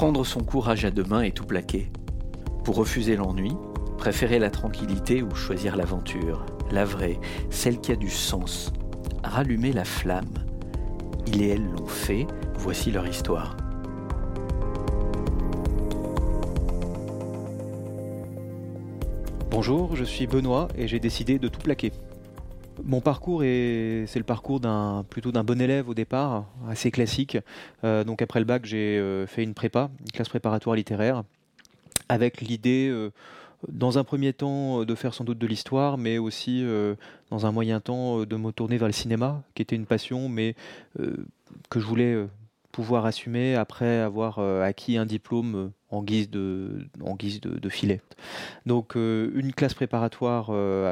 prendre son courage à deux mains et tout plaquer. Pour refuser l'ennui, préférer la tranquillité ou choisir l'aventure, la vraie, celle qui a du sens, rallumer la flamme. Il et elle l'ont fait, voici leur histoire. Bonjour, je suis Benoît et j'ai décidé de tout plaquer. Mon parcours est, c'est le parcours d'un plutôt d'un bon élève au départ, assez classique. Euh, donc après le bac, j'ai euh, fait une prépa, une classe préparatoire littéraire, avec l'idée, euh, dans un premier temps, de faire sans doute de l'histoire, mais aussi dans un moyen temps de me tourner vers le cinéma, qui était une passion, mais que je voulais pouvoir assumer après avoir euh, acquis un diplôme euh, en guise de, en guise de, filet. Donc euh, une classe préparatoire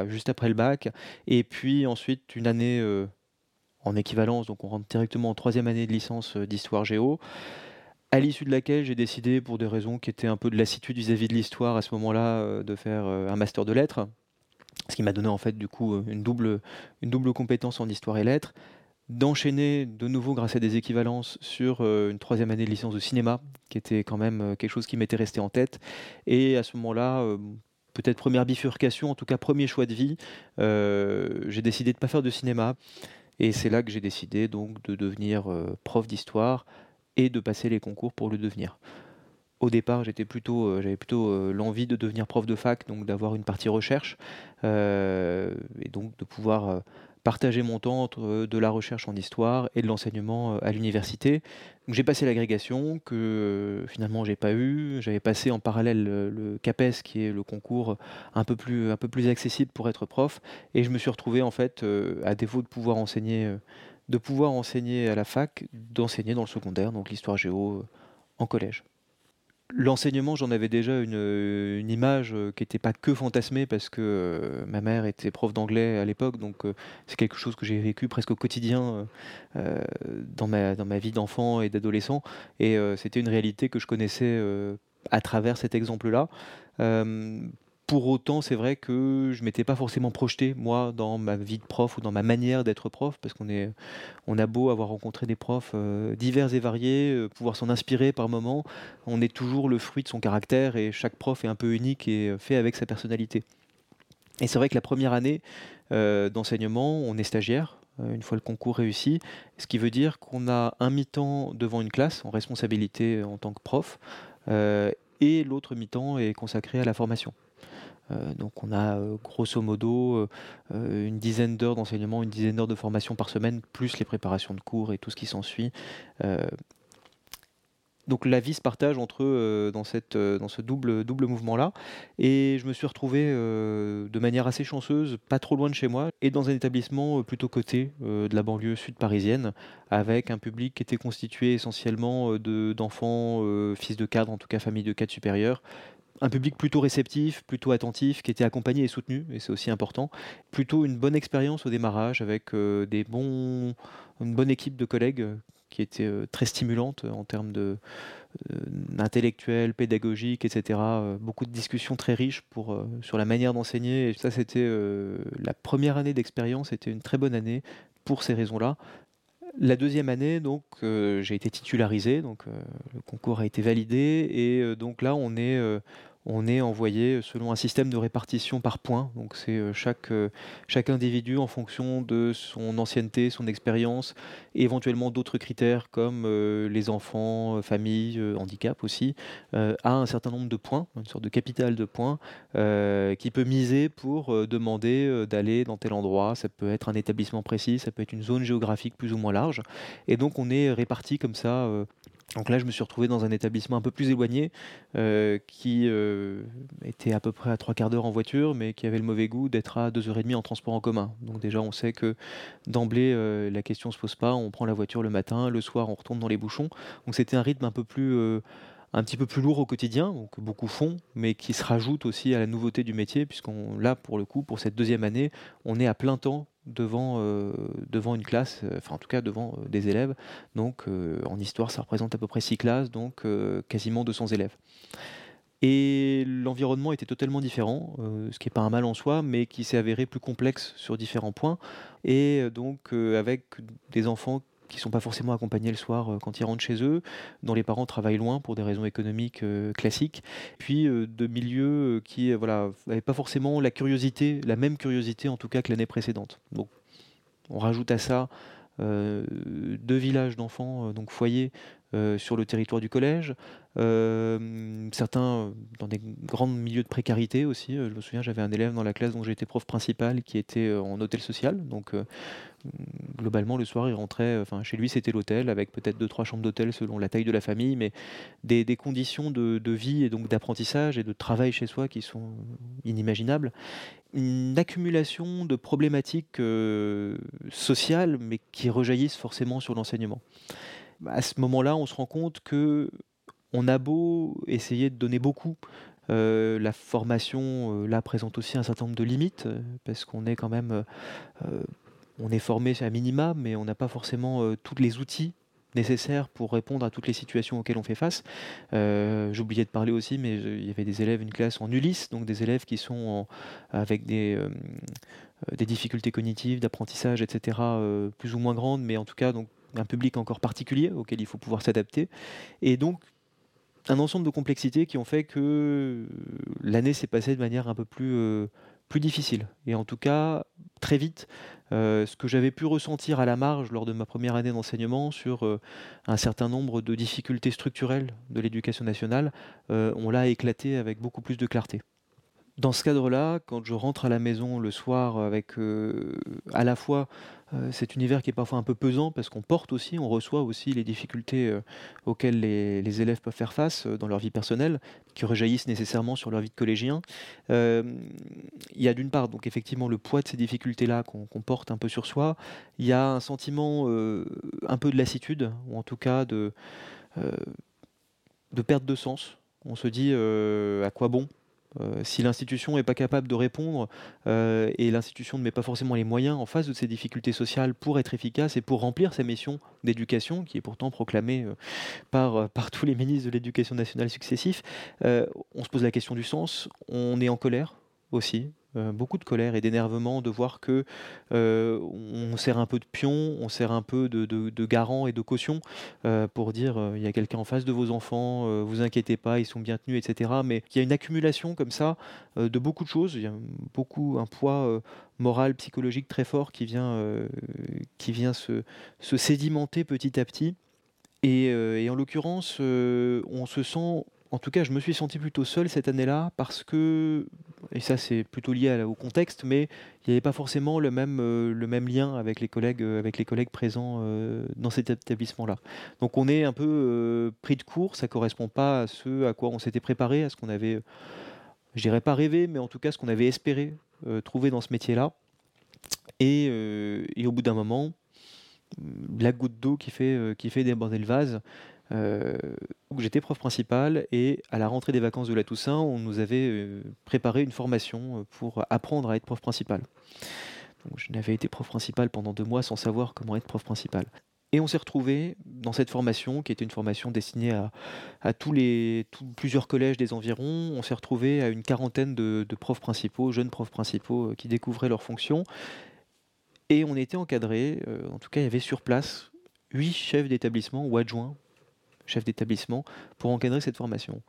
juste après le bac, et puis ensuite une année en équivalence, donc on rentre directement en troisième année de licence d'histoire géo, à l'issue de laquelle j'ai décidé, pour des raisons qui étaient un peu de lassitude vis-à-vis de l'histoire à ce moment-là, de faire un master de lettres, ce qui m'a donné en fait du coup une double, une double compétence en histoire et lettres d'enchaîner de nouveau grâce à des équivalences sur euh, une troisième année de licence de cinéma, qui était quand même euh, quelque chose qui m'était resté en tête. Et à ce moment-là, euh, peut-être première bifurcation, en tout cas premier choix de vie, j'ai décidé de ne pas faire de cinéma. Et c'est là que j'ai décidé donc de devenir prof d'histoire et de passer les concours pour le devenir. Au départ, j'étais plutôt, j'avais plutôt l'envie de devenir prof de fac, donc d'avoir une partie recherche et donc de pouvoir partager mon temps entre euh, de la recherche en histoire et de l'enseignement euh, à l'université. J'ai passé l'agrégation que euh, finalement j'ai pas eu. J'avais passé en parallèle le, CAPES qui est le concours un peu plus un peu plus accessible pour être prof et je me suis retrouvé en fait à défaut de pouvoir enseigner de pouvoir enseigner à la fac, d'enseigner dans le secondaire, donc l'histoire géo en collège. L'enseignement, j'en avais déjà une, image euh, qui n'était pas que fantasmée parce que euh, ma mère était prof d'anglais à l'époque, donc euh, c'est quelque chose que j'ai vécu presque au quotidien dans, ma, dans ma vie d'enfant et d'adolescent. Et c'était une réalité que je connaissais à travers cet exemple-là. Pour autant, c'est vrai que je m'étais pas forcément projeté, moi, dans ma vie de prof ou dans ma manière d'être prof, parce qu'on a beau avoir rencontré des profs euh, divers et variés, euh, pouvoir s'en inspirer par moments, on est toujours le fruit de son caractère et chaque prof est un peu unique et fait avec sa personnalité. Et c'est vrai que la première année euh, d'enseignement, on est stagiaire, une fois le concours réussi, ce qui veut dire qu'on a un mi-temps devant une classe en responsabilité en tant que prof, et l'autre mi-temps est consacré à la formation. Euh, donc on a euh, grosso modo euh, une dizaine d'heures d'enseignement, une dizaine d'heures de formation par semaine, plus les préparations de cours et tout ce qui s'ensuit. donc la vie se partage entre eux dans, cette, dans ce double, double mouvement-là. Et je me suis retrouvé de manière assez chanceuse, pas trop loin de chez moi, et dans un établissement plutôt côté de la banlieue sud parisienne, avec un public qui était constitué essentiellement d'enfants, fils de cadres, en tout cas famille de cadres supérieurs, un public plutôt réceptif, plutôt attentif, qui était accompagné et soutenu, et c'est aussi important. Plutôt une bonne expérience au démarrage avec euh, des bons, une bonne équipe de collègues euh, qui était euh, très stimulante en termes de intellectuel, pédagogique, etc. beaucoup de discussions très riches pour, sur la manière d'enseigner. Et ça, c'était la première année d'expérience, c'était une très bonne année pour ces raisons-là. La deuxième année, donc, j'ai été titularisé, donc le concours a été validé, et donc là, on est on est envoyé selon un système de répartition par points. Donc c'est euh, chaque, euh, chaque individu en fonction de son ancienneté, son expérience, éventuellement d'autres critères comme euh, les enfants, famille, handicap aussi, a un certain nombre de points, une sorte de capital de points, qui peut miser pour demander d'aller dans tel endroit. Ça peut être un établissement précis, ça peut être une zone géographique plus ou moins large. Et donc on est réparti comme ça donc là, je me suis retrouvé dans un établissement un peu plus éloigné, euh, qui euh, était à peu près à trois quarts d'heure en voiture, mais qui avait le mauvais goût d'être à deux heures et demie en transport en commun. Donc déjà, on sait que d'emblée, euh, la question se pose pas. On prend la voiture le matin, le soir, on retourne dans les bouchons. Donc c'était un rythme un peu plus un petit peu plus lourd au quotidien, donc beaucoup font, mais qui se rajoute aussi à la nouveauté du métier, puisqu'on là pour le coup, pour cette deuxième année, on est à plein temps devant, euh, devant une classe, euh, enfin en tout cas devant euh, des élèves. Donc en histoire, ça représente à peu près six classes, donc quasiment 200 élèves. Et l'environnement était totalement différent, ce qui n'est pas un mal en soi, mais qui s'est avéré plus complexe sur différents points. Et donc avec des enfants qui ne sont pas forcément accompagnés le soir quand ils rentrent chez eux, dont les parents travaillent loin pour des raisons économiques classiques, puis de milieux qui voilà n'avaient pas forcément la curiosité, la même curiosité en tout cas que l'année précédente. On rajoute à ça deux villages d'enfants, donc foyers, sur le territoire du collège, euh, certains euh, dans des grands milieux de précarité aussi. Euh, je me souviens, j'avais un élève dans la classe dont j'étais prof principal qui était en hôtel social. Donc, globalement, le soir, il rentrait. Enfin, chez lui, c'était l'hôtel avec peut-être deux, trois chambres d'hôtel selon la taille de la famille, mais des, conditions de, vie et donc d'apprentissage et de travail chez soi qui sont inimaginables. Une accumulation de problématiques sociales, mais qui rejaillissent forcément sur l'enseignement. À ce moment-là, on se rend compte que on a beau essayer de donner beaucoup, euh, la formation euh, là présente aussi un certain nombre de limites euh, parce qu'on est quand même on est formé à minima mais on n'a pas forcément tous les outils nécessaires pour répondre à toutes les situations auxquelles on fait face. J'oubliais de parler aussi, mais il y avait des élèves, une classe en Ulysse, donc des élèves qui sont avec des, difficultés cognitives, d'apprentissage, etc., plus ou moins grandes, mais en tout cas donc un public encore particulier auquel il faut pouvoir s'adapter. Et donc un ensemble de complexités qui ont fait que l'année s'est passée de manière un peu plus, euh, difficile. Et en tout cas, très vite, euh, ce que j'avais pu ressentir à la marge lors de ma première année d'enseignement sur euh, un certain nombre de difficultés structurelles de l'éducation nationale, on l'a éclaté avec beaucoup plus de clarté. Dans ce cadre-là, quand je rentre à la maison le soir avec à la fois euh, cet univers qui est parfois un peu pesant parce qu'on porte aussi, on reçoit aussi les difficultés euh, auxquelles les, élèves peuvent faire face euh, dans leur vie personnelle, qui rejaillissent nécessairement sur leur vie de collégien. il y a d'une part donc effectivement le poids de ces difficultés-là qu'on porte un peu sur soi. Il y a un sentiment un peu de lassitude, ou en tout cas de perte de sens. On se dit à quoi bon? Euh, si l'institution n'est pas capable de répondre euh, et l'institution ne met pas forcément les moyens en face de ces difficultés sociales pour être efficace et pour remplir sa mission d'éducation, qui est pourtant proclamée euh, par, par tous les ministres de l'éducation nationale successifs, on se pose la question du sens, on est en colère aussi, beaucoup de colère et d'énervement de voir que euh, on sert un peu de pion, on sert un peu de, garant et de caution euh, pour dire il y a quelqu'un en face de vos enfants, vous inquiétez pas, ils sont bien tenus, etc. Mais il y a une accumulation comme ça de beaucoup de choses, il y a beaucoup un poids moral, psychologique très fort qui vient, qui vient se, sédimenter petit à petit. Et, et en l'occurrence, on se sent en tout cas, je me suis senti plutôt seul cette année-là parce que, et ça c'est plutôt lié au contexte, mais il n'y avait pas forcément le même, euh, le même lien avec les collègues, euh, avec les collègues présents euh, dans cet établissement-là. Donc on est un peu pris de court, ça ne correspond pas à ce à quoi on s'était préparé, à ce qu'on avait, je dirais pas rêvé, mais en tout cas ce qu'on avait espéré trouver dans ce métier-là. Et, et, au bout d'un moment, la goutte d'eau qui fait, qui fait déborder le vase, euh, j'étais prof principal et à la rentrée des vacances de la Toussaint, on nous avait euh, préparé une formation euh, pour apprendre à être prof principal. Je n'avais été prof principal pendant deux mois sans savoir comment être prof principal. Et on s'est retrouvé dans cette formation, qui était une formation destinée à, tous les plusieurs collèges des environs. On s'est retrouvé à une quarantaine de, de, profs principaux, jeunes profs principaux, qui découvraient leurs fonctions. Et on était encadrés, en tout cas, il y avait sur place huit chefs d'établissement ou adjoints chef d'établissement, pour encadrer cette formation.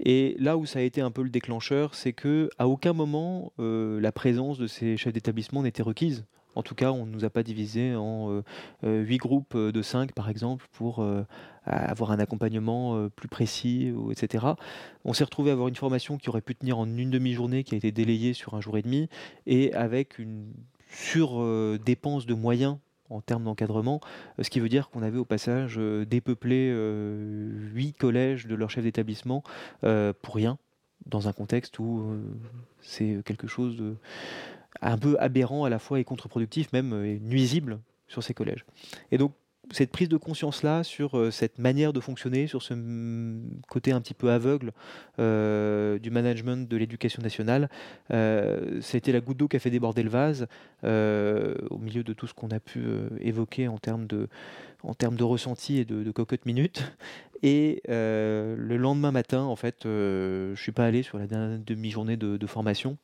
Et là où ça a été un peu le déclencheur, c'est que à aucun moment euh, la présence de ces chefs d'établissement n'était requise. En tout cas, on ne nous a pas divisé en euh, euh, huit groupes de cinq, par exemple, pour avoir un accompagnement plus précis, etc. On s'est retrouvé à avoir une formation qui aurait pu tenir en une demi-journée, qui a été délayée sur un jour et demi, et avec une sur-dépense de moyens en termes d'encadrement, euh, ce qui veut dire qu'on avait au passage euh, dépeuplé euh, huit collèges de leur chef d'établissement pour rien, dans un contexte où c'est quelque chose de un peu aberrant à la fois et contre-productif, même nuisible sur ces collèges. Et donc cette prise de conscience-là sur euh, cette manière de fonctionner, sur ce côté un petit peu aveugle euh, du management de l'éducation nationale, euh, ça a été la goutte d'eau qui a fait déborder le vase au milieu de tout ce qu'on a pu évoquer en termes de, en termes de ressenti et de, cocotte minute. Et le lendemain matin, en fait, je suis pas allé sur la dernière demi-journée de, de formation.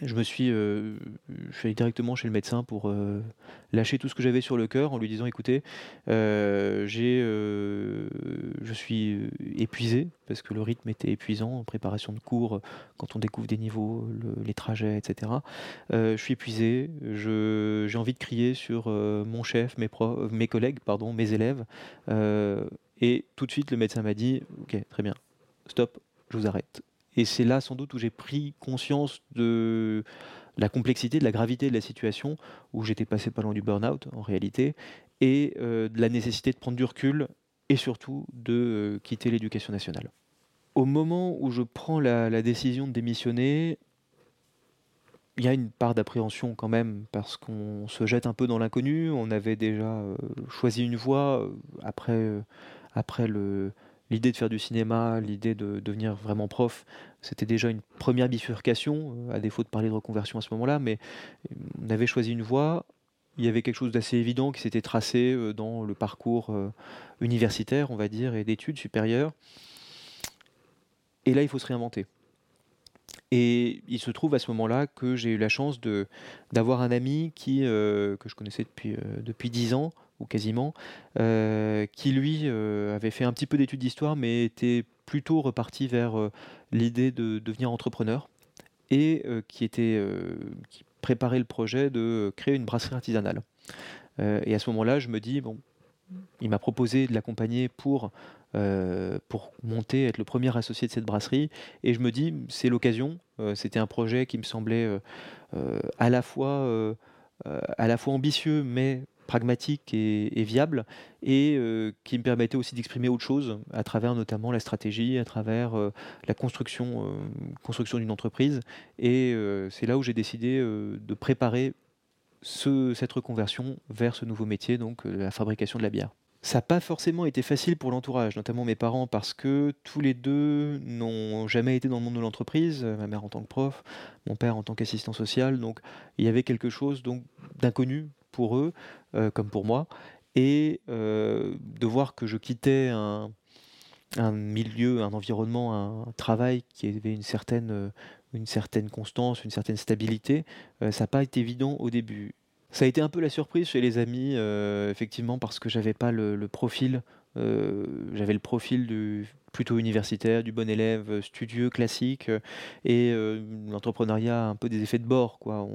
Je me suis, euh, je suis allé directement chez le médecin pour euh, lâcher tout ce que j'avais sur le cœur en lui disant écoutez, euh, j'ai, je suis épuisé parce que le rythme était épuisant en préparation de cours, quand on découvre des niveaux, les trajets, etc. je suis épuisé, j'ai envie de crier sur mon chef, mes, mes collègues, pardon, mes élèves. et tout de suite, le médecin m'a dit ok, très bien, stop, je vous arrête et c'est là sans doute où j'ai pris conscience de la complexité, de la gravité de la situation, où j'étais passé pas loin du burn-out en réalité, et euh, de la nécessité de prendre du recul et surtout de euh, quitter l'éducation nationale. Au moment où je prends la, décision de démissionner, il y a une part d'appréhension quand même, parce qu'on se jette un peu dans l'inconnu. On avait déjà euh, choisi une voie après, après le, l'idée de faire du cinéma, l'idée de devenir vraiment prof, c'était déjà une première bifurcation, euh, à défaut de parler de reconversion à ce moment-là, mais euh, on avait choisi une voie. Il y avait quelque chose d'assez évident qui s'était tracé euh, dans le parcours universitaire, on va dire, et d'études supérieures. Et là, il faut se réinventer. Et il se trouve à ce moment-là que j'ai eu la chance d'avoir un ami qui, que je connaissais depuis, depuis 10 ans, quasiment, euh, qui lui euh, avait fait un petit peu d'études d'histoire, mais était plutôt reparti vers euh, l'idée de devenir entrepreneur et qui était qui préparait le projet de créer une brasserie artisanale. et à ce moment-là, je me dis bon, il m'a proposé de l'accompagner pour pour monter, être le premier associé de cette brasserie. Et je me dis, c'est l'occasion. C'était un projet qui me semblait à la fois à la fois ambitieux, mais pragmatique et, viable, et euh, qui me permettait aussi d'exprimer autre chose à travers notamment la stratégie, à travers euh, la construction, euh, construction d'une entreprise. Et c'est là où j'ai décidé de préparer ce, cette reconversion vers ce nouveau métier, donc la fabrication de la bière. Ça n'a pas forcément été facile pour l'entourage, notamment mes parents, parce que tous les deux n'ont jamais été dans le monde de l'entreprise, ma mère en tant que prof, mon père en tant qu'assistant social, donc il y avait quelque chose donc d'inconnu pour eux euh, comme pour moi, et euh, de voir que je quittais un, milieu, un environnement, un travail qui avait une certaine, euh, une certaine constance, une certaine stabilité, ça n'a pas été évident au début. Ça a été un peu la surprise chez les amis, effectivement, parce que j'avais pas le, profil, j'avais le profil du plutôt universitaire, du bon élève, studieux, classique, et l'entrepreneuriat un peu des effets de bord, quoi.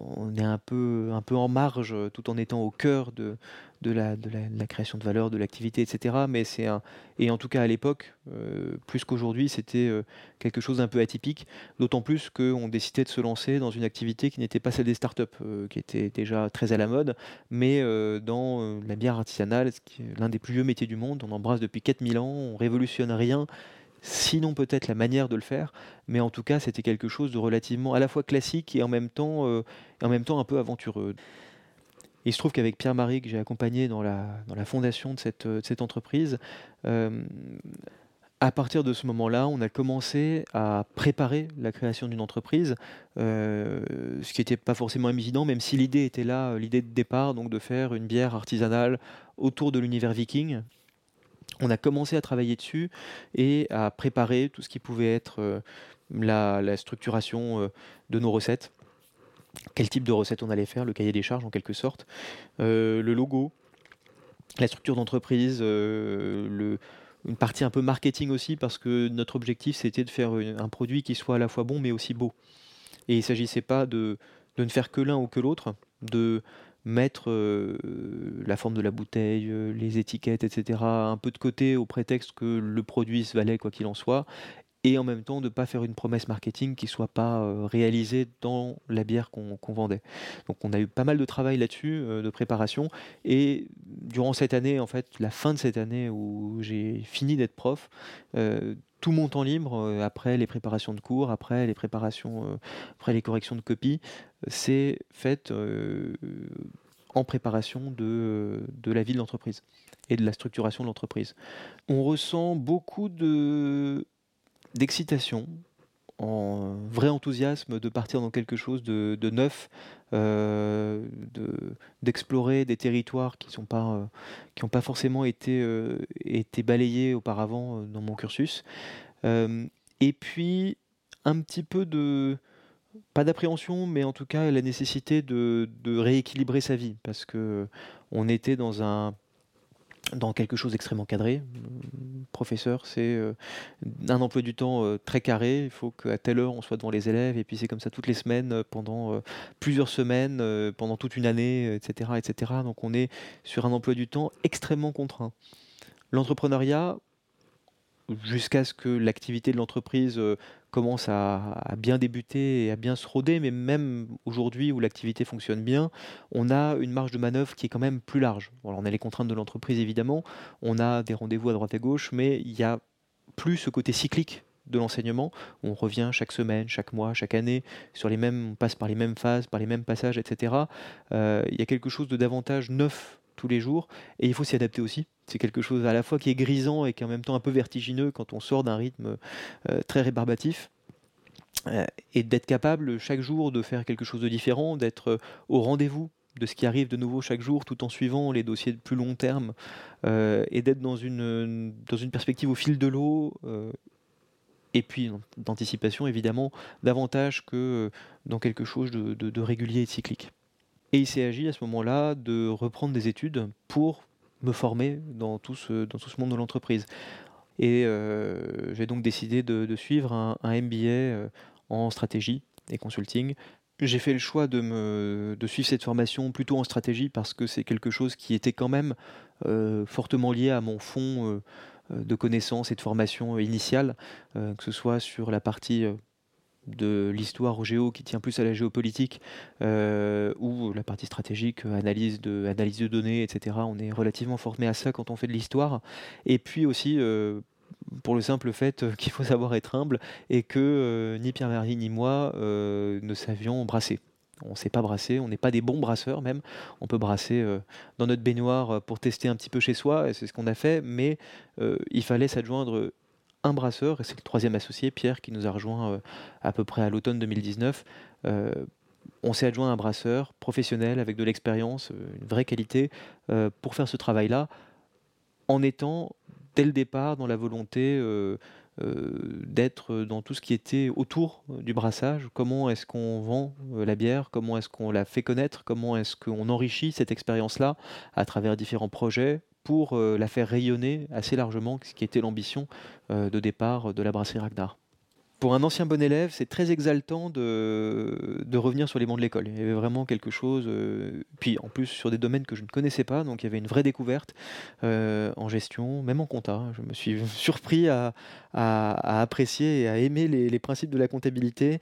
On est un peu, un peu en marge euh, tout en étant au cœur de, de, la, de, la, création de valeur, de l'activité, etc. Mais c'est un, et en tout cas à l'époque, euh, plus qu'aujourd'hui, c'était euh, quelque chose d'un peu atypique, d'autant plus qu'on décidait de se lancer dans une activité qui n'était pas celle des startups, qui était déjà très à la mode, mais dans la bière artisanale, l'un des plus vieux métiers du monde. On embrasse depuis 4000 ans, on révolutionne rien sinon peut-être la manière de le faire, mais en tout cas c'était quelque chose de relativement à la fois classique et en même temps, euh, en même temps un peu aventureux. Il se trouve qu'avec Pierre-Marie, que j'ai accompagné dans la, dans la fondation de cette, cette entreprise, euh, à partir de ce moment-là, on a commencé à préparer la création d'une entreprise, euh, ce qui n'était pas forcément évident, même si l'idée était là, l'idée de départ, donc de faire une bière artisanale autour de l'univers viking, on a commencé à travailler dessus et à préparer tout ce qui pouvait être euh, la, structuration euh, de nos recettes. Quel type de recettes on allait faire, le cahier des charges en quelque sorte, euh, le logo, la structure d'entreprise, une partie un peu marketing aussi, parce que notre objectif c'était de faire un produit qui soit à la fois bon mais aussi beau. Et il ne s'agissait pas de, ne faire que l'un ou que l'autre, mettre euh, la forme de la bouteille, euh, les étiquettes, etc., un peu de côté au prétexte que le produit se valait quoi qu'il en soit, et en même temps de ne pas faire une promesse marketing qui ne soit pas euh, réalisée dans la bière qu'on vendait. Donc on a eu pas mal de travail là-dessus, de préparation, et durant cette année, en fait, la fin de cette année où j'ai fini d'être prof, tout mon temps libre, après les préparations de cours, après les préparations, après les corrections de copies, c'est fait en préparation de, de la vie de l'entreprise et de la structuration de l'entreprise. On ressent beaucoup de d'excitation, en vrai enthousiasme de partir dans quelque chose de, neuf, euh, d'explorer des territoires qui n'ont pas, qui pas forcément été, euh, été balayés auparavant dans mon cursus. et puis un petit peu de pas d'appréhension, mais en tout cas la nécessité de, de rééquilibrer sa vie, parce que on était dans un dans quelque chose d'extrêmement cadré. Professeur, c'est euh, un emploi du temps euh, très carré. Il faut qu'à telle heure on soit devant les élèves, et puis c'est comme ça toutes les semaines, euh, pendant plusieurs semaines, pendant toute une année, etc., etc. Donc on est sur un emploi du temps extrêmement contraint. L'entrepreneuriat, jusqu'à ce que l'activité de l'entreprise commence à, bien débuter et à bien se roder, mais même aujourd'hui où l'activité fonctionne bien, on a une marge de manœuvre qui est quand même plus large. on a les contraintes de l'entreprise évidemment, on a des rendez-vous à droite et gauche, mais il y a plus ce côté cyclique de l'enseignement. On revient chaque semaine, chaque mois, chaque année, sur les mêmes, on passe par les mêmes phases, par les mêmes passages, etc. Euh, il y a quelque chose de davantage neuf tous les jours et il faut s'y adapter aussi. C'est quelque chose à la fois qui est grisant et qui est en même temps un peu vertigineux quand on sort d'un rythme euh, très rébarbatif. Euh, et d'être capable chaque jour de faire quelque chose de différent, d'être euh, au rendez-vous de ce qui arrive de nouveau chaque jour tout en suivant les dossiers de plus long terme et d'être dans une, perspective au fil de l'eau et puis d'anticipation évidemment davantage que dans quelque chose de, de régulier et de cyclique. Et il s'est agi à ce moment-là de reprendre des études pour me former dans tout ce, dans tout ce monde de l'entreprise. Et euh, j'ai donc décidé de, suivre un, MBA euh, en stratégie et consulting. J'ai fait le choix de, me, de suivre cette formation plutôt en stratégie parce que c'est quelque chose qui était quand même euh, fortement lié à mon fond de connaissances et de formation initiale, que ce soit sur la partie de l'histoire au géo qui tient plus à la géopolitique euh, ou la partie stratégique, analyse de, analyse de données, etc. On est relativement formé à ça quand on fait de l'histoire. Et puis aussi, euh, pour le simple fait qu'il faut savoir être humble et que euh, ni Pierre-Marie ni moi ne savions brasser. On ne sait pas brasser, on n'est pas des bons brasseurs même. On peut brasser dans notre baignoire pour tester un petit peu chez soi, et c'est ce qu'on a fait, mais il fallait s'adjoindre un brasseur, et c'est le troisième associé, Pierre, qui nous a rejoint euh, à peu près à l'automne 2019. Euh, on s'est adjoint un brasseur professionnel avec de l'expérience, euh, une vraie qualité, pour faire ce travail-là, en étant dès le départ dans la volonté d'être dans tout ce qui était autour du brassage. Comment est-ce qu'on vend la bière? Comment est-ce qu'on la fait connaître? Comment est-ce qu'on enrichit cette expérience-là à travers différents projets? Pour euh, la faire rayonner assez largement, ce qui était l'ambition euh, de départ de la brasserie Ragnar. Pour un ancien bon élève, c'est très exaltant de, revenir sur les bancs de l'école. Il y avait vraiment quelque chose, euh, puis en plus sur des domaines que je ne connaissais pas, donc il y avait une vraie découverte en gestion, même en compta. Je me suis surpris à, apprécier et à aimer les, principes de la comptabilité.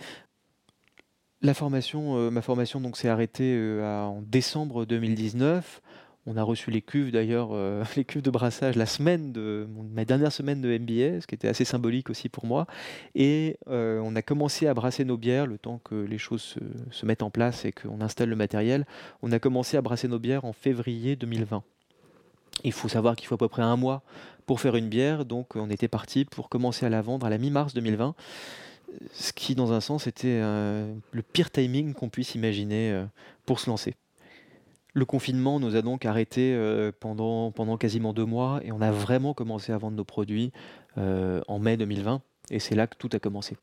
La formation, ma formation s'est arrêtée en décembre 2019. On a reçu les cuves d'ailleurs, euh, les cuves de brassage la semaine de ma dernière semaine de MBA, ce qui était assez symbolique aussi pour moi. Et euh, on a commencé à brasser nos bières le temps que les choses se, mettent en place et qu'on installe le matériel. On a commencé à brasser nos bières en février 2020. Il faut savoir qu'il faut à peu près un mois pour faire une bière, donc on était parti pour commencer à la vendre à la mi-mars 2020 ce qui dans un sens était euh, le pire timing qu'on puisse imaginer pour se lancer. Le confinement nous a donc arrêtés euh, pendant, quasiment deux mois et on a vraiment commencé à vendre nos produits euh, en mai 2020 et c'est là que tout a commencé.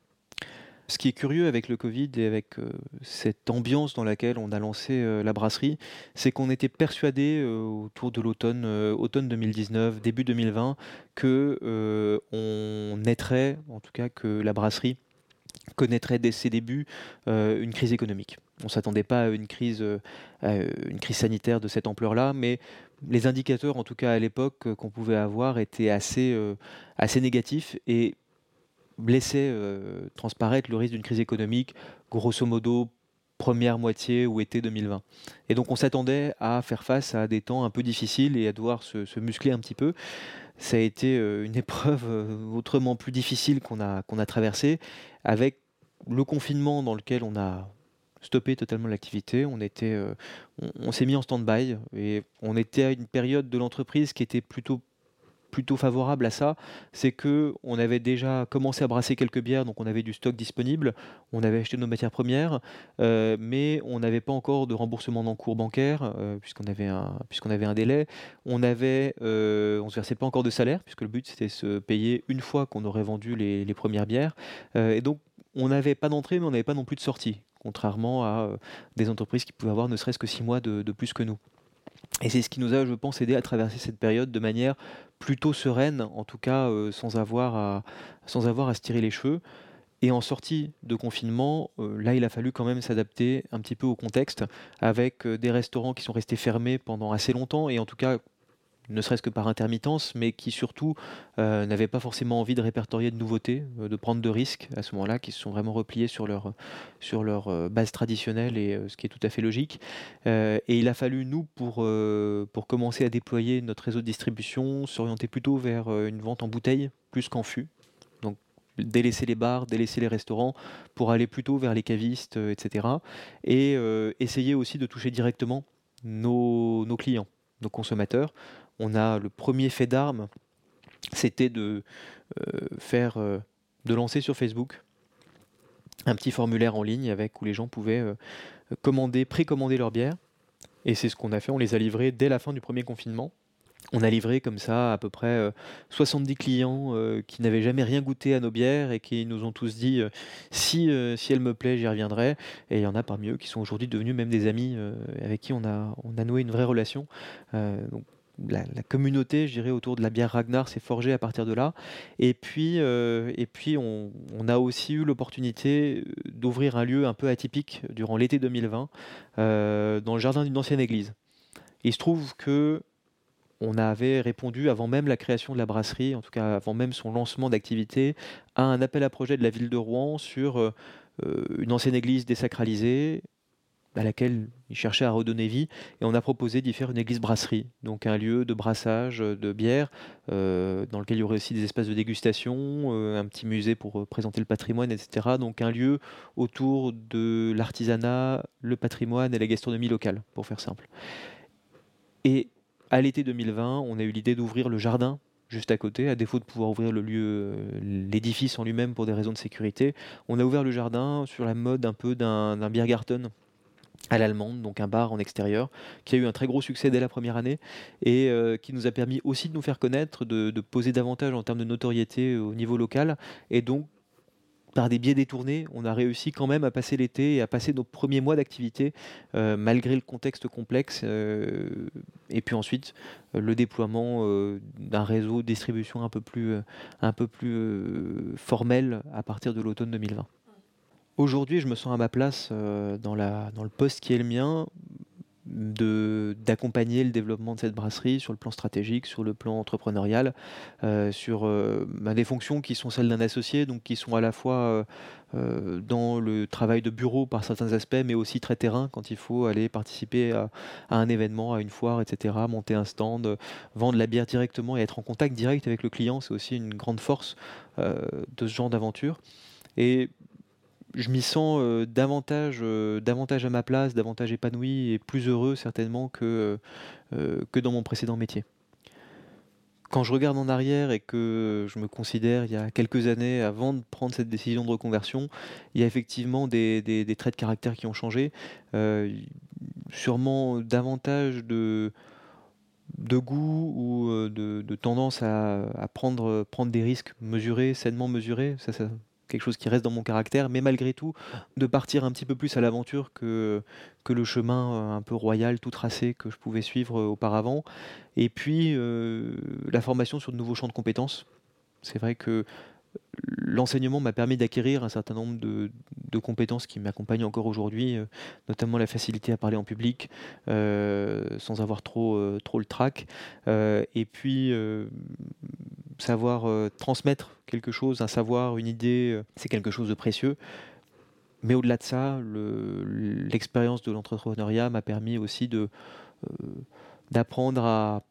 Ce qui est curieux avec le Covid et avec euh, cette ambiance dans laquelle on a lancé la brasserie, c'est qu'on était persuadé autour de l'automne automne 2019, début 2020, que on naîtrait, en tout cas que la brasserie connaîtrait dès ses débuts une crise économique. On ne s'attendait pas à une crise, euh, une crise sanitaire de cette ampleur-là, mais les indicateurs, en tout cas à l'époque, euh, qu'on pouvait avoir étaient assez, euh, négatifs et laissaient transparaître le risque d'une crise économique, grosso modo première moitié ou été 2020. Et donc on s'attendait à faire face à des temps un peu difficiles et à devoir se, muscler un petit peu. Ça a été une épreuve autrement plus difficile qu'on a traversée, avec le confinement dans lequel on a stopper totalement l'activité. On était, euh, on, s'est mis en stand-by et on était à une période de l'entreprise qui était plutôt plutôt favorable à ça, c'est que on avait déjà commencé à brasser quelques bières, donc on avait du stock disponible, on avait acheté nos matières premières, euh, mais on n'avait pas encore de remboursement d'encours bancaire euh, puisqu'on avait un puisqu'on avait un délai. On avait, on se versait pas encore de salaire puisque le but c'était se payer une fois qu'on aurait vendu les, les premières bières, et donc on n'avait pas d'entrée, mais on n'avait pas non plus de sortie. Contrairement à des entreprises qui pouvaient avoir ne serait-ce que six mois de, plus que nous. Et c'est ce qui nous a, je pense, aidé à traverser cette période de manière plutôt sereine, en tout cas sans, avoir à, sans avoir à se tirer les cheveux. Et en sortie de confinement, là, il a fallu quand même s'adapter un petit peu au contexte, avec des restaurants qui sont restés fermés pendant assez longtemps, et en tout cas ne serait-ce que par intermittence, mais qui surtout euh, n'avaient pas forcément envie de répertorier de nouveautés, euh, de prendre de risques à ce moment-là, qui se sont vraiment repliés sur leur, sur leur euh, base traditionnelle, et ce qui est tout à fait logique. et il a fallu, nous, pour, pour commencer à déployer notre réseau de distribution, s'orienter plutôt vers une vente en bouteille plus qu'en fût. Donc délaisser les bars, délaisser les restaurants, pour aller plutôt vers les cavistes, etc. Et essayer aussi de toucher directement nos, nos clients nos consommateurs on a le premier fait d'armes, c'était de euh, faire, euh, de lancer sur Facebook un petit formulaire en ligne avec où les gens pouvaient euh, commander, précommander leur bière. Et c'est ce qu'on a fait, on les a livrés dès la fin du premier confinement. On a livré comme ça à peu près 70 clients qui n'avaient jamais rien goûté à nos bières et qui nous ont tous dit si, si elle me plaît, j'y reviendrai. Et il y en a parmi eux qui sont aujourd'hui devenus même des amis avec qui on a, on a noué une vraie relation. la, communauté, je dirais, autour de la bière Ragnar s'est forgée à partir de là. Et puis, euh, et puis on, a aussi eu l'opportunité d'ouvrir un lieu un peu atypique durant l'été 2020 euh, dans le jardin d'une ancienne église. Il se trouve que on avait répondu avant même la création de la brasserie, en tout cas avant même son lancement d'activité, à un appel à projet de la ville de Rouen sur euh, une ancienne église désacralisée, à laquelle il cherchait à redonner vie. Et on a proposé d'y faire une église brasserie, donc un lieu de brassage de bière, euh, dans lequel il y aurait aussi des espaces de dégustation, euh, un petit musée pour euh, présenter le patrimoine, etc. Donc un lieu autour de l'artisanat, le patrimoine et la gastronomie locale, pour faire simple. Et à l'été 2020, on a eu l'idée d'ouvrir le jardin juste à côté, à défaut de pouvoir ouvrir le lieu, l'édifice en lui-même pour des raisons de sécurité. On a ouvert le jardin sur la mode un peu d'un Biergarten, à l'allemande, donc un bar en extérieur, qui a eu un très gros succès dès la première année et euh, qui nous a permis aussi de nous faire connaître, de, poser davantage en termes de notoriété au niveau local. Et donc, par des biais détournés, on a réussi quand même à passer l'été et à passer nos premiers mois d'activité euh, malgré le contexte complexe. Euh, et puis ensuite, le déploiement d'un réseau de distribution un peu plus, un peu plus formel à partir de l'automne 2020. Aujourd'hui, je me sens à ma place euh, dans, la, dans le poste qui est le mien, d'accompagner le développement de cette brasserie sur le plan stratégique, sur le plan entrepreneurial, euh, sur euh, bah, des fonctions qui sont celles d'un associé, donc qui sont à la fois dans le travail de bureau par certains aspects, mais aussi très terrain quand il faut aller participer à, un événement, à une foire, etc., monter un stand, vendre la bière directement et être en contact direct avec le client, c'est aussi une grande force de ce genre d'aventure. Je m'y sens euh, davantage, euh, davantage à ma place, davantage épanoui et plus heureux certainement que, euh, que dans mon précédent métier. Quand je regarde en arrière et que je me considère il y a quelques années avant de prendre cette décision de reconversion, il y a effectivement des, des, traits de caractère qui ont changé, sûrement davantage de, de goût ou de, tendance à, à, prendre, prendre des risques mesurés, sainement mesurés. Quelque chose qui reste dans mon caractère, mais malgré tout, de partir un petit peu plus à l'aventure que, que le chemin euh, un peu royal, tout tracé que je pouvais suivre euh, auparavant. Et puis, euh, la formation sur de nouveaux champs de compétences. C'est vrai que l'enseignement m'a permis d'acquérir un certain nombre de, compétences qui m'accompagnent encore aujourd'hui, notamment la facilité à parler en public sans avoir trop, trop le trac. et puis savoir euh, transmettre quelque chose, un savoir, une idée, euh, c'est quelque chose de précieux. Mais au-delà de ça, l'expérience de l'entrepreneuriat m'a permis aussi euh, d'apprendre à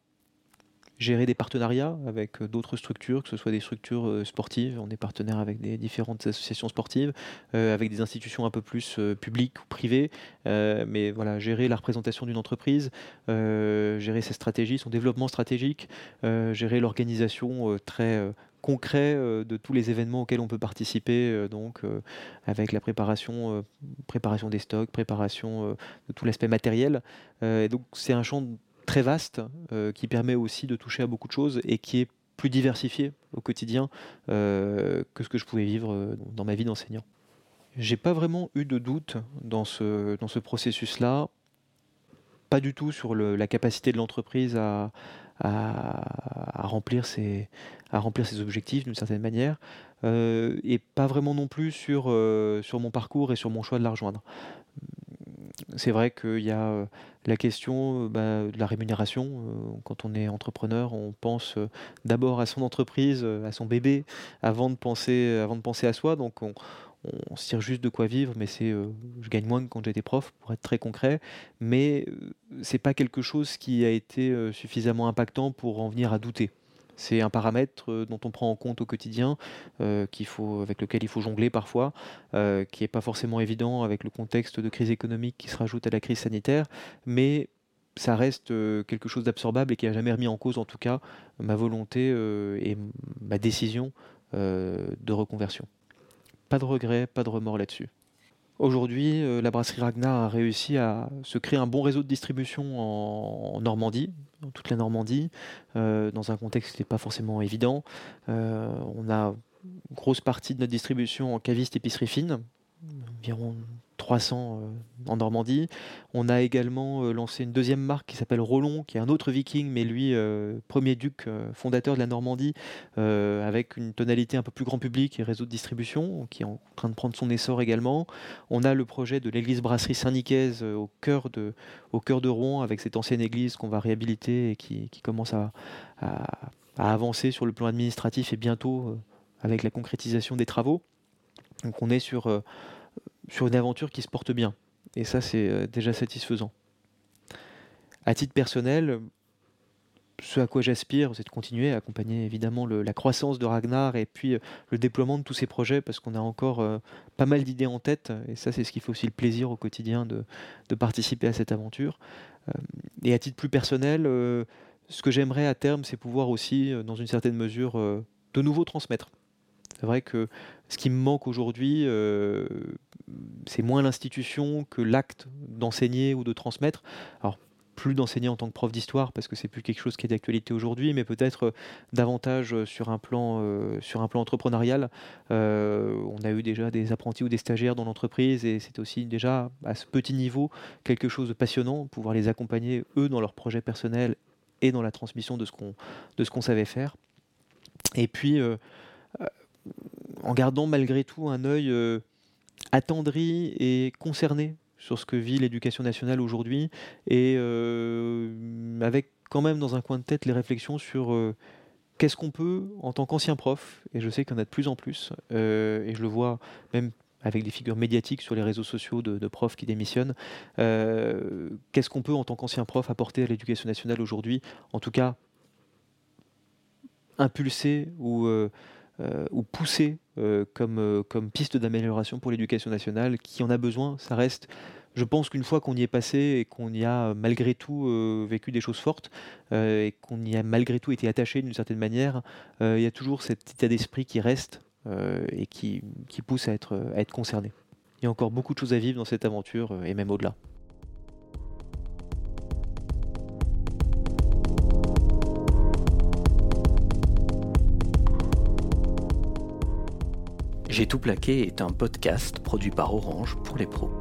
gérer des partenariats avec d'autres structures, que ce soit des structures sportives, on est partenaire avec des différentes associations sportives, avec des institutions un peu plus publiques ou privées, mais voilà, gérer la représentation d'une entreprise, gérer ses stratégies, son développement stratégique, gérer l'organisation très concret de tous les événements auxquels on peut participer, donc avec la préparation, préparation des stocks, préparation de tout l'aspect matériel. et donc c'est un champ très vaste euh, qui permet aussi de toucher à beaucoup de choses et qui est plus diversifié au quotidien euh, que ce que je pouvais vivre euh, dans ma vie d'enseignant. J'ai pas vraiment eu de doute dans ce, dans ce processus-là, pas du tout sur la capacité de l'entreprise à, à, remplir, ses, à remplir ses objectifs d'une certaine manière, et pas vraiment non plus sur, sur mon parcours et sur mon choix de la rejoindre. C'est vrai qu'il y a euh, la question bah, de la rémunération. Quand on est entrepreneur, on pense d'abord à son entreprise, à son bébé, avant de penser, à soi. Donc on, se tire juste de quoi vivre, mais c'est, euh, je gagne moins que quand j'étais prof, pour être très concret, mais euh, c'est pas quelque chose qui a été euh, suffisamment impactant pour en venir à douter. C'est un paramètre dont on prend en compte au quotidien, faut, avec lequel il faut jongler parfois, qui n'est pas forcément évident avec le contexte de crise économique qui se rajoute à la crise sanitaire, mais ça reste quelque chose d'absorbable et qui n'a jamais remis en cause, en tout cas, ma volonté et ma décision de reconversion. Pas de regret, pas de remords là-dessus. Aujourd'hui, euh, la brasserie Ragnar a réussi à se créer un bon réseau de distribution en, Normandie, dans toute la Normandie, euh, dans un contexte qui n'est pas forcément évident. Euh, on a une grosse partie de notre distribution en caviste épicerie fine, environ 300 euh, en Normandie. On a également euh, lancé une deuxième marque qui s'appelle Rollon, qui est un autre viking, mais lui, euh, premier duc fondateur de la Normandie, avec une tonalité un peu plus grand public et réseau de distribution, qui est en train de prendre son essor également. On a le projet de l'église brasserie Saint-Nicaise au, cœur de, Rouen, avec cette ancienne église qu'on va réhabiliter et qui, commence à, à, avancer sur le plan administratif et bientôt avec la concrétisation des travaux. Donc on est sur sur une aventure qui se porte bien. Et ça, c'est euh, déjà satisfaisant. À titre personnel, ce à quoi j'aspire, c'est de continuer à accompagner évidemment la croissance de Ragnar et puis euh, le déploiement de tous ces projets parce qu'on a encore euh, pas mal d'idées en tête et ça c'est ce qui fait aussi le plaisir au quotidien de, participer à cette aventure. et à titre plus personnel, ce que j'aimerais à terme c'est pouvoir aussi dans une certaine mesure de nouveau transmettre. C'est vrai que ce qui me manque aujourd'hui, euh, c'est moins l'institution que l'acte d'enseigner ou de transmettre. Alors, plus d'enseigner en tant que prof d'histoire parce que c'est plus quelque chose qui est d'actualité aujourd'hui, mais peut-être euh, davantage sur un plan, euh, sur un plan entrepreneurial. on a eu déjà des apprentis ou des stagiaires dans l'entreprise et c'est aussi déjà à ce petit niveau quelque chose de passionnant, pouvoir les accompagner eux dans leurs projets personnels et dans la transmission de ce qu'on savait faire. Et puis en gardant malgré tout un œil euh, attendri et concerné sur ce que vit l'éducation nationale aujourd'hui, et euh, avec quand même dans un coin de tête les réflexions sur euh, qu'est-ce qu'on peut, en tant qu'ancien prof, et je sais qu'il y en a de plus en plus, et je le vois même avec des figures médiatiques sur les réseaux sociaux de, profs qui démissionnent, qu'est-ce qu'on peut, en tant qu'ancien prof, apporter à l'éducation nationale aujourd'hui, en tout cas impulser ou ou pousser euh, comme, euh, comme piste d'amélioration pour l'éducation nationale, qui en a besoin, ça reste je pense qu'une fois qu'on y est passé et qu'on y a malgré tout vécu des choses fortes et qu'on y a malgré tout été attaché d'une certaine manière, il y a toujours cet état d'esprit qui reste et qui, qui pousse à être, à être concerné. Il y a encore beaucoup de choses à vivre dans cette aventure et même au-delà. J'ai tout plaqué est un podcast produit par Orange pour les pros.